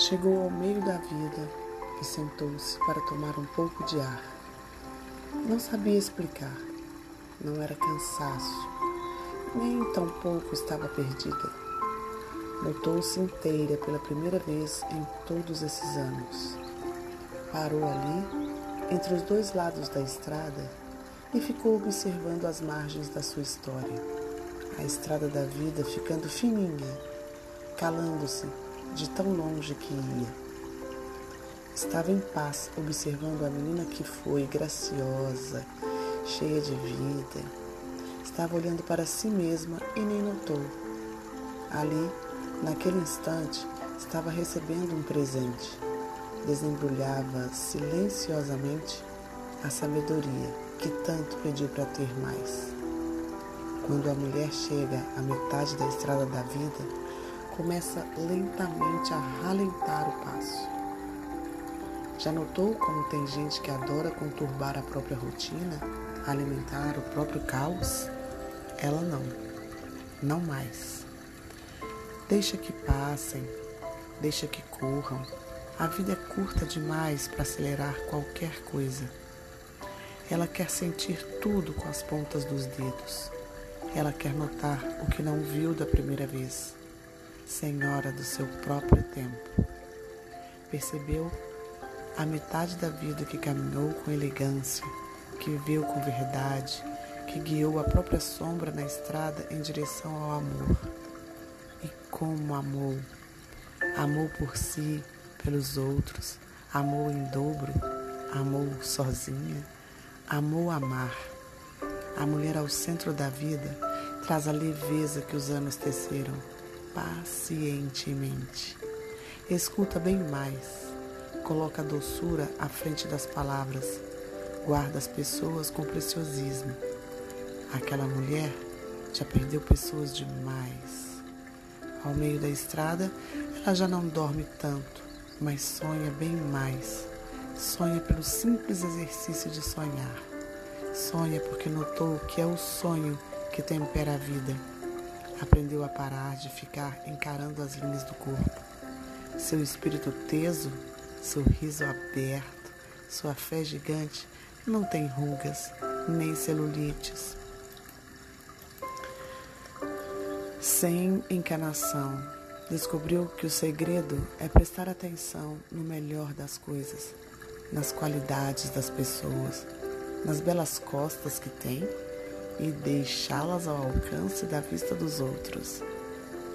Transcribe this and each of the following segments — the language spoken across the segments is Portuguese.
Chegou ao meio da vida e sentou-se para tomar um pouco de ar. Não sabia explicar, não era cansaço, nem tampouco estava perdida. Notou-se inteira pela primeira vez em todos esses anos. Parou ali, entre os dois lados da estrada, e ficou observando as margens da sua história. A estrada da vida ficando fininha, calando-se de tão longe que ia. Estava em paz observando a menina que foi graciosa, cheia de vida. Estava olhando para si mesma e nem notou. Ali, naquele instante, estava recebendo um presente. Desembrulhava silenciosamente a sabedoria que tanto pediu para ter mais. Quando a mulher chega à metade da estrada da vida, começa lentamente a ralentar o passo. Já notou como tem gente que adora conturbar a própria rotina, alimentar o próprio caos? Ela não, não mais. Deixa que passem, deixa que corram. A vida é curta demais para acelerar qualquer coisa. Ela quer sentir tudo com as pontas dos dedos. Ela quer notar o que não viu da primeira vez, senhora do seu próprio tempo. Percebeu a metade da vida que caminhou com elegância, que viveu com verdade, que guiou a própria sombra na estrada em direção ao amor. E como amou! Amou por si, pelos outros, amou em dobro, amou sozinha, amou amar. A mulher ao centro da vida traz a leveza que os anos teceram, pacientemente. Escuta bem mais, coloca a doçura à frente das palavras, guarda as pessoas com preciosismo. Aquela mulher já perdeu pessoas demais. Ao meio da estrada, ela já não dorme tanto, mas sonha bem mais. Sonha pelo simples exercício de sonhar. Sonha porque notou que é o sonho que tempera a vida. Aprendeu a parar de ficar encarando as linhas do corpo. Seu espírito teso, sorriso aberto, sua fé gigante não tem rugas nem celulites. Sem encanação, descobriu que o segredo é prestar atenção no melhor das coisas, nas qualidades das pessoas nas belas costas que tem e deixá-las ao alcance da vista dos outros.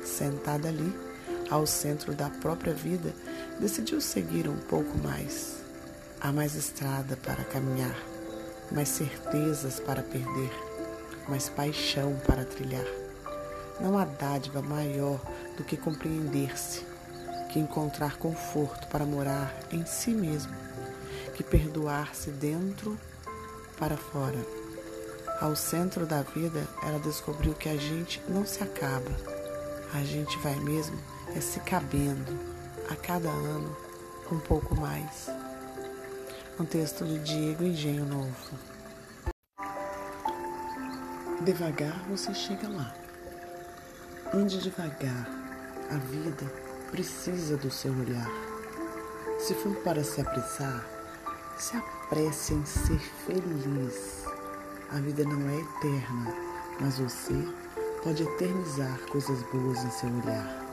Sentada ali, ao centro da própria vida, decidiu seguir um pouco mais. Há mais estrada para caminhar, mais certezas para perder, mais paixão para trilhar. Não há dádiva maior do que compreender-se, que encontrar conforto para morar em si mesmo, que perdoar-se dentro para fora. Ao centro da vida, ela descobriu que a gente não se acaba. A gente vai mesmo é se cabendo a cada ano um pouco mais. Um texto de Diego Engenho Novo. Devagar você chega lá. Ande devagar. A vida precisa do seu olhar. Se for para se apressar, se apresse em ser feliz. A vida não é eterna, mas você pode eternizar coisas boas em seu olhar.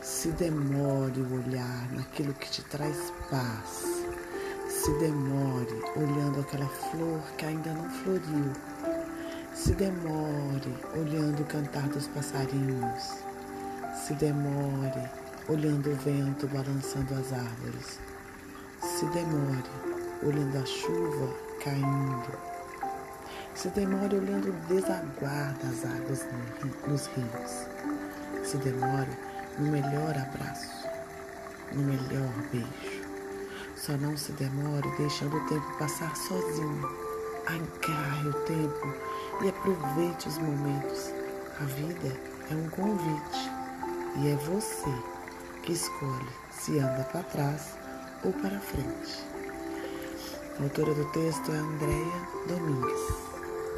Se demore o olhar naquilo que te traz paz. Se demore olhando aquela flor que ainda não floriu. Se demore olhando o cantar dos passarinhos. Se demore olhando o vento balançando as árvores. Se demore olhando a chuva caindo. Se demore olhando desaguar das águas nos rios. Se demore no melhor abraço, no melhor beijo. Só não se demore deixando o tempo passar sozinho. Agarre o tempo e aproveite os momentos. A vida é um convite e é você que escolhe se anda para trás ou para frente. A autora do texto é Andréia Domingues.